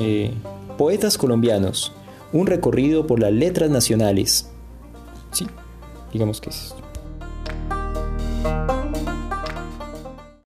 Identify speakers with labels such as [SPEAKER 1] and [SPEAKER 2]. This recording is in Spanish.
[SPEAKER 1] eh, Poetas colombianos, un recorrido por las letras nacionales. Sí, digamos que es